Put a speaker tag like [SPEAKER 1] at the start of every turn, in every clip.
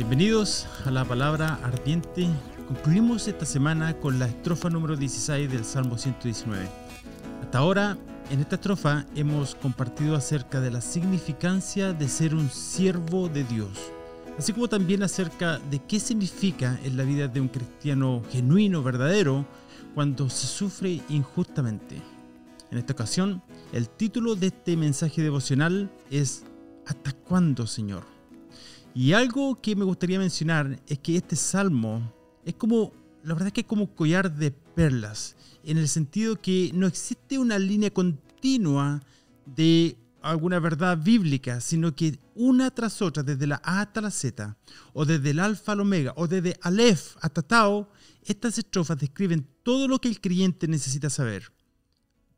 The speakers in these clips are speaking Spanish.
[SPEAKER 1] Bienvenidos a la palabra ardiente. Concluimos esta semana con la estrofa número 16 del Salmo 119. Hasta ahora, en esta estrofa hemos compartido acerca de la significancia de ser un siervo de Dios, así como también acerca de qué significa en la vida de un cristiano genuino, verdadero, cuando se sufre injustamente. En esta ocasión, el título de este mensaje devocional es ¿Hasta cuándo, Señor? Y algo que me gustaría mencionar es que este salmo es como, la verdad es que es como collar de perlas, en el sentido que no existe una línea continua de alguna verdad bíblica, sino que una tras otra, desde la A hasta la Z, o desde el alfa al omega, o desde Aleph hasta Tau, estas estrofas describen todo lo que el creyente necesita saber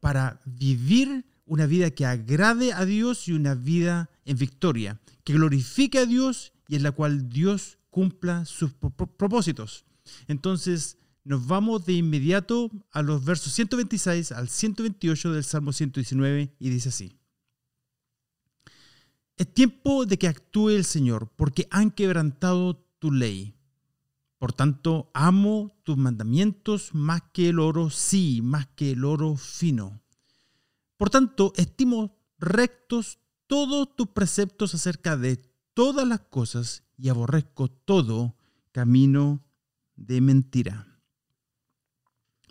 [SPEAKER 1] para vivir una vida que agrade a Dios y una vida en victoria, que glorifique a Dios y en la cual Dios cumpla sus propósitos. Entonces, nos vamos de inmediato a los versos 126 al 128 del Salmo 119 y dice así. Es tiempo de que actúe el Señor, porque han quebrantado tu ley. Por tanto, amo tus mandamientos más que el oro, sí, más que el oro fino. Por tanto, estimo rectos todos tus preceptos acerca de todas las cosas y aborrezco todo camino de mentira.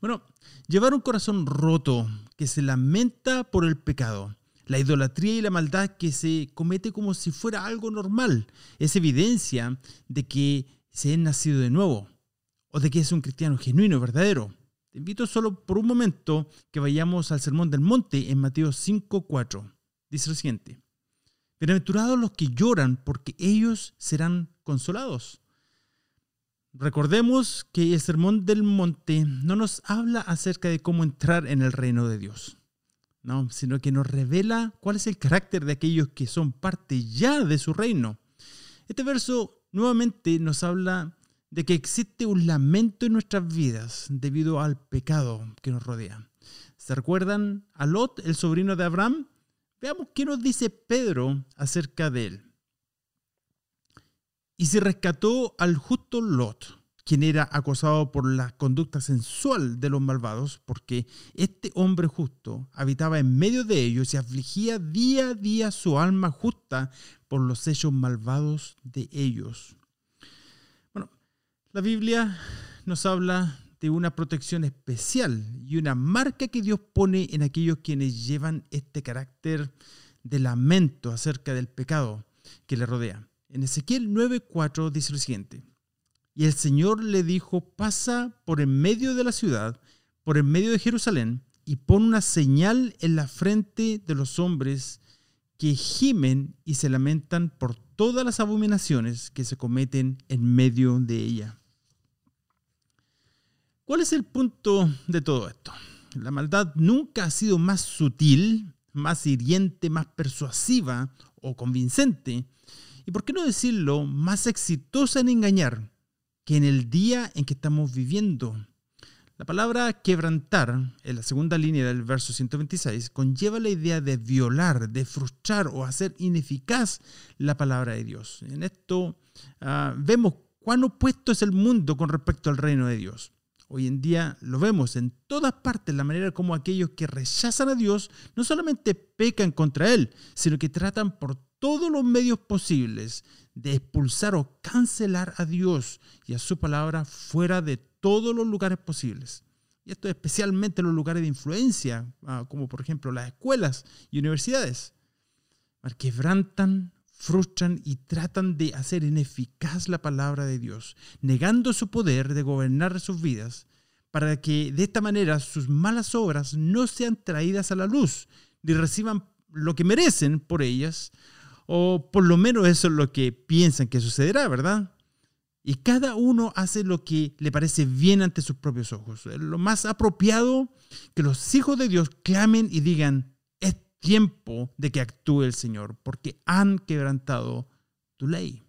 [SPEAKER 1] Bueno, llevar un corazón roto que se lamenta por el pecado, la idolatría y la maldad que se comete como si fuera algo normal, es evidencia de que se es nacido de nuevo o de que es un cristiano genuino, verdadero. Te invito solo por un momento que vayamos al Sermón del Monte en Mateo 5.4. Dice lo siguiente. Bienaventurados los que lloran, porque ellos serán consolados. Recordemos que el Sermón del Monte no nos habla acerca de cómo entrar en el reino de Dios, no, sino que nos revela cuál es el carácter de aquellos que son parte ya de su reino. Este verso nuevamente nos habla de que existe un lamento en nuestras vidas debido al pecado que nos rodea. ¿Se recuerdan a Lot, el sobrino de Abraham? Veamos qué nos dice Pedro acerca de él. Y se rescató al justo Lot, quien era acosado por la conducta sensual de los malvados, porque este hombre justo habitaba en medio de ellos y afligía día a día su alma justa por los hechos malvados de ellos. La Biblia nos habla de una protección especial y una marca que Dios pone en aquellos quienes llevan este carácter de lamento acerca del pecado que le rodea. En Ezequiel 9:4 dice lo siguiente, y el Señor le dijo, pasa por en medio de la ciudad, por en medio de Jerusalén, y pon una señal en la frente de los hombres que gimen y se lamentan por todas las abominaciones que se cometen en medio de ella. ¿Cuál es el punto de todo esto? La maldad nunca ha sido más sutil, más hiriente, más persuasiva o convincente, y por qué no decirlo, más exitosa en engañar que en el día en que estamos viviendo. La palabra quebrantar, en la segunda línea del verso 126, conlleva la idea de violar, de frustrar o hacer ineficaz la palabra de Dios. En esto ah, vemos cuán opuesto es el mundo con respecto al reino de Dios. Hoy en día lo vemos en todas partes, la manera como aquellos que rechazan a Dios no solamente pecan contra Él, sino que tratan por todos los medios posibles de expulsar o cancelar a Dios y a su palabra fuera de todos los lugares posibles. Y esto especialmente en los lugares de influencia, ah, como por ejemplo las escuelas y universidades. Quebrantan, frustran y tratan de hacer ineficaz la palabra de Dios, negando su poder de gobernar sus vidas, para que de esta manera sus malas obras no sean traídas a la luz, ni reciban lo que merecen por ellas, o por lo menos eso es lo que piensan que sucederá, ¿verdad? Y cada uno hace lo que le parece bien ante sus propios ojos. Es lo más apropiado que los hijos de Dios clamen y digan, tiempo de que actúe el Señor, porque han quebrantado tu ley.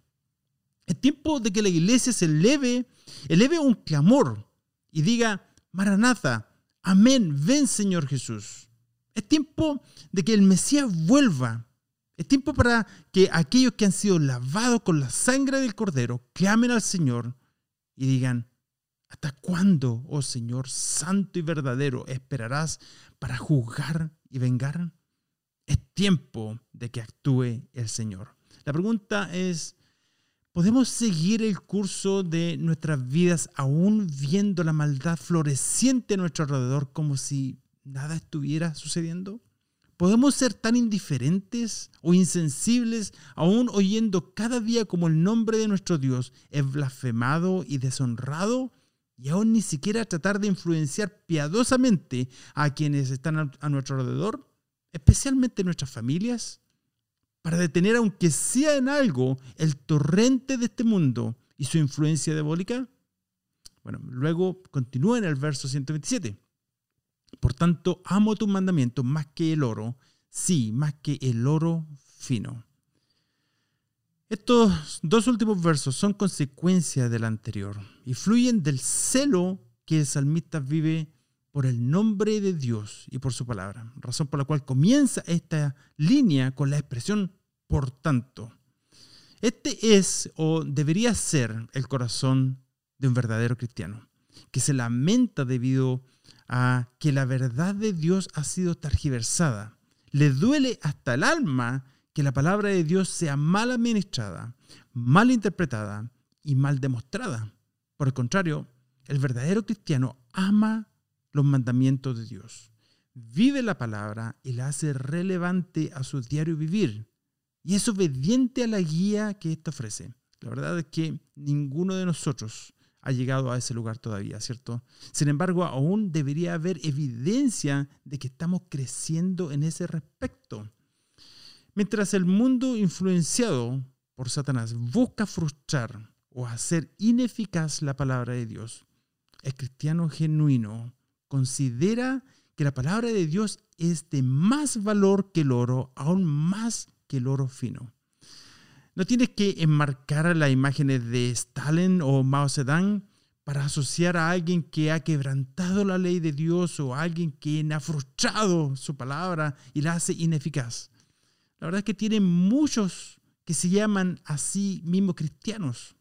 [SPEAKER 1] Es tiempo de que la iglesia se eleve, eleve un clamor y diga, Maranatha, amén, ven Señor Jesús. Es tiempo de que el Mesías vuelva. Es tiempo para que aquellos que han sido lavados con la sangre del Cordero clamen al Señor y digan, ¿hasta cuándo, oh Señor, santo y verdadero, esperarás para juzgar y vengar? Tiempo de que actúe el Señor. La pregunta es, ¿podemos seguir el curso de nuestras vidas aún viendo la maldad floreciente a nuestro alrededor como si nada estuviera sucediendo? ¿Podemos ser tan indiferentes o insensibles aún oyendo cada día como el nombre de nuestro Dios es blasfemado y deshonrado? Y aún ni siquiera tratar de influenciar piadosamente a quienes están a nuestro alrededor, especialmente nuestras familias, para detener, aunque sea en algo, el torrente de este mundo y su influencia diabólica? Bueno, luego continúa en el verso 127. Por tanto, amo tu mandamiento más que el oro, sí, más que el oro fino. Estos dos últimos versos son consecuencia del anterior y fluyen del celo que el salmista vive por el nombre de Dios y por su palabra, razón por la cual comienza esta línea con la expresión por tanto. Este es o debería ser el corazón de un verdadero cristiano, que se lamenta debido a que la verdad de Dios ha sido tergiversada. Le duele hasta el alma que la palabra de Dios sea mal administrada, mal interpretada y mal demostrada. Por el contrario, el verdadero cristiano ama los mandamientos de Dios, vive la palabra y la hace relevante a su diario vivir y es obediente a la guía que ésta ofrece. La verdad es que ninguno de nosotros ha llegado a ese lugar todavía, ¿cierto? Sin embargo, aún debería haber evidencia de que estamos creciendo en ese respecto. Mientras el mundo influenciado por Satanás busca frustrar o hacer ineficaz la palabra de Dios, el cristiano genuino considera que la palabra de Dios es de más valor que el oro, aún más que el oro fino. No tienes que enmarcar las imágenes de Stalin o Mao Zedong para asociar a alguien que ha quebrantado la ley de Dios o a alguien que ha frustrado su palabra y la hace ineficaz. La verdad es que tiene muchos que se llaman así mismos cristianos,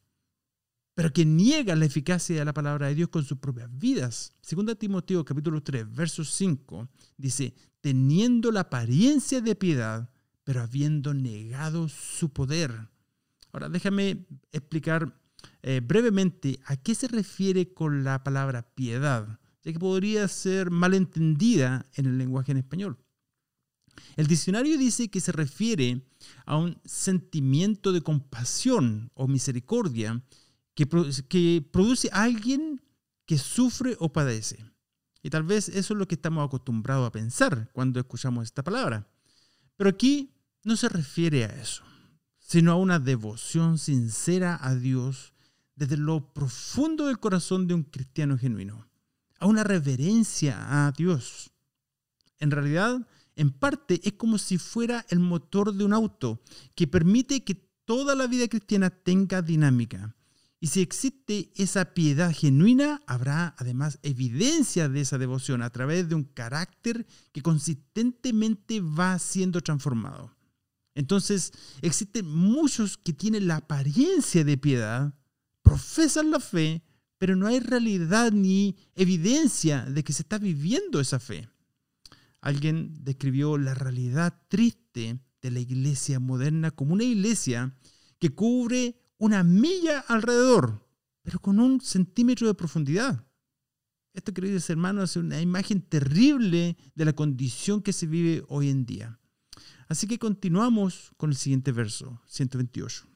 [SPEAKER 1] pero que niegan la eficacia de la palabra de Dios con sus propias vidas. Segunda Timoteo capítulo 3, verso 5 dice, teniendo la apariencia de piedad, pero habiendo negado su poder. Ahora déjame explicar eh, brevemente a qué se refiere con la palabra piedad, ya que podría ser malentendida en el lenguaje en español. El diccionario dice que se refiere a un sentimiento de compasión o misericordia que, que produce alguien que sufre o padece. Y tal vez eso es lo que estamos acostumbrados a pensar cuando escuchamos esta palabra. Pero aquí no se refiere a eso, sino a una devoción sincera a Dios desde lo profundo del corazón de un cristiano genuino, a una reverencia a Dios. En realidad, en parte es como si fuera el motor de un auto que permite que toda la vida cristiana tenga dinámica y si existe esa piedad genuina, habrá además evidencia de esa devoción a través de un carácter que consistentemente va siendo transformado. Entonces, existen muchos que tienen la apariencia de piedad, profesan la fe, pero no hay realidad ni evidencia de que se está viviendo esa fe. Alguien describió la realidad triste de la iglesia moderna como una iglesia que cubre una milla alrededor, pero con un centímetro de profundidad. Esto, queridos hermanos, es una imagen terrible de la condición que se vive hoy en día. Así que continuamos con el siguiente verso, 128.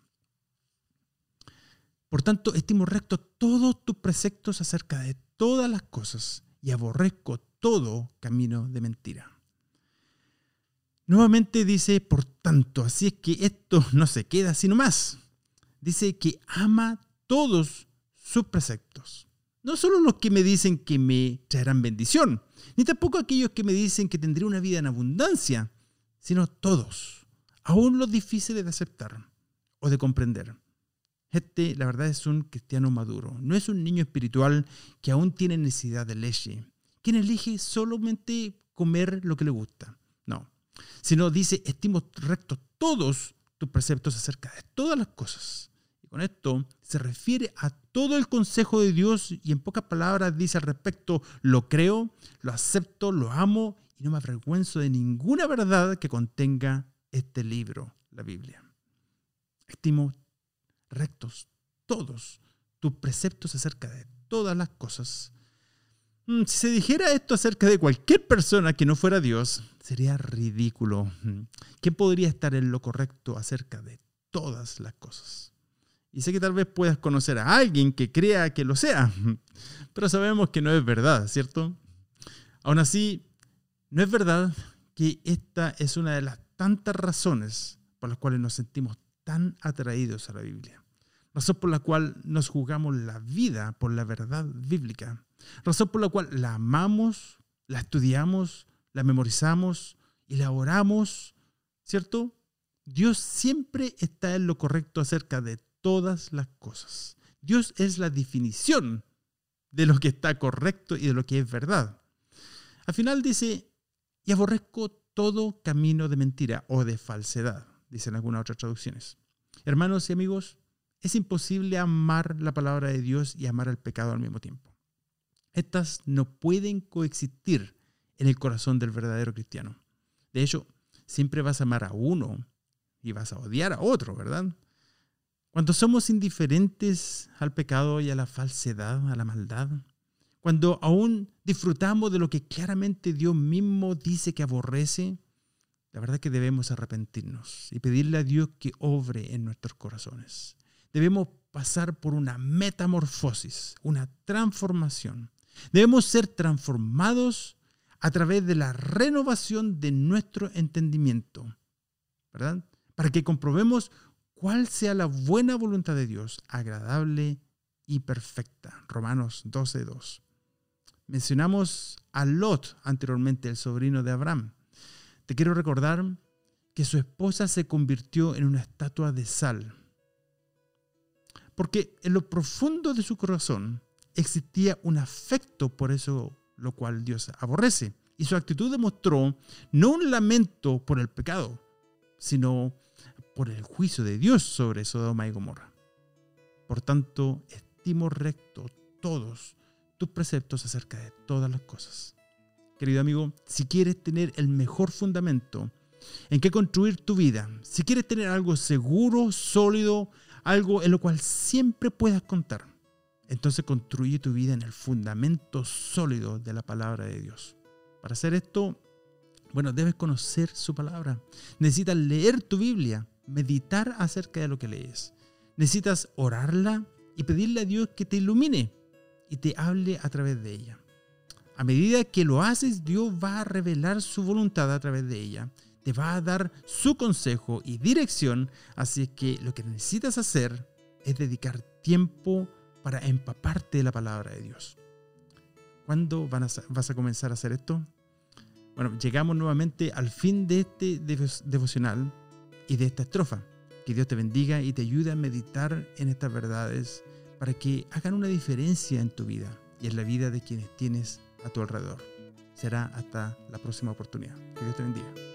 [SPEAKER 1] Por tanto, estimo recto todos tus preceptos acerca de todas las cosas y aborrezco todo camino de mentira. Nuevamente dice, por tanto, así es que esto no se queda sino más dice que ama todos sus preceptos. No solo los que me dicen que me traerán bendición, ni tampoco aquellos que me dicen que tendré una vida en abundancia, sino todos, aún los difíciles de aceptar o de comprender. Este, la verdad, es un cristiano maduro. No es un niño espiritual que aún tiene necesidad de leche, quien elige solamente comer lo que le gusta. No, sino dice, estimo rectos todos tus preceptos acerca de todas las cosas. Con esto se refiere a todo el consejo de Dios y en pocas palabras dice al respecto, lo creo, lo acepto, lo amo y no me avergüenzo de ninguna verdad que contenga este libro, la Biblia. Estimo rectos todos tus preceptos acerca de todas las cosas. Mm, si se dijera esto acerca de cualquier persona que no fuera Dios, sería ridículo. Mm, ¿Quién podría estar en lo correcto acerca de todas las cosas? Y sé que tal vez puedas conocer a alguien que crea que lo sea, pero sabemos que no es verdad, ¿cierto? Aún así, no es verdad que esta es una de las tantas razones por las cuales nos sentimos tan atraídos a la Biblia. Razón por la cual nos jugamos la vida por la verdad bíblica. Razón por la cual la amamos, la estudiamos, la memorizamos y la oramos, ¿cierto? Dios siempre está en lo correcto acerca de todas las cosas. Dios es la definición de lo que está correcto y de lo que es verdad. Al final dice, y aborrezco todo camino de mentira o de falsedad, dicen algunas otras traducciones. Hermanos y amigos, es imposible amar la palabra de Dios y amar al pecado al mismo tiempo. Estas no pueden coexistir en el corazón del verdadero cristiano. De hecho, siempre vas a amar a uno y vas a odiar a otro, ¿verdad? Cuando somos indiferentes al pecado y a la falsedad, a la maldad, cuando aún disfrutamos de lo que claramente Dios mismo dice que aborrece, la verdad es que debemos arrepentirnos y pedirle a Dios que obre en nuestros corazones. Debemos pasar por una metamorfosis, una transformación. Debemos ser transformados a través de la renovación de nuestro entendimiento, ¿verdad? Para que comprobemos cuál sea la buena voluntad de Dios, agradable y perfecta. Romanos 12.2. Mencionamos a Lot anteriormente, el sobrino de Abraham. Te quiero recordar que su esposa se convirtió en una estatua de sal. Porque en lo profundo de su corazón existía un afecto por eso lo cual Dios aborrece. Y su actitud demostró no un lamento por el pecado, sino por el juicio de Dios sobre Sodoma y Gomorra. Por tanto, estimo recto todos tus preceptos acerca de todas las cosas. Querido amigo, si quieres tener el mejor fundamento en que construir tu vida, si quieres tener algo seguro, sólido, algo en lo cual siempre puedas contar, entonces construye tu vida en el fundamento sólido de la palabra de Dios. Para hacer esto, bueno, debes conocer su palabra. Necesitas leer tu Biblia, meditar acerca de lo que lees. Necesitas orarla y pedirle a Dios que te ilumine y te hable a través de ella. A medida que lo haces, Dios va a revelar su voluntad a través de ella. Te va a dar su consejo y dirección. Así que lo que necesitas hacer es dedicar tiempo para empaparte de la palabra de Dios. ¿Cuándo vas a comenzar a hacer esto? Bueno, llegamos nuevamente al fin de este devocional y de esta estrofa. Que Dios te bendiga y te ayude a meditar en estas verdades para que hagan una diferencia en tu vida y en la vida de quienes tienes a tu alrededor. Será hasta la próxima oportunidad. Que Dios te bendiga.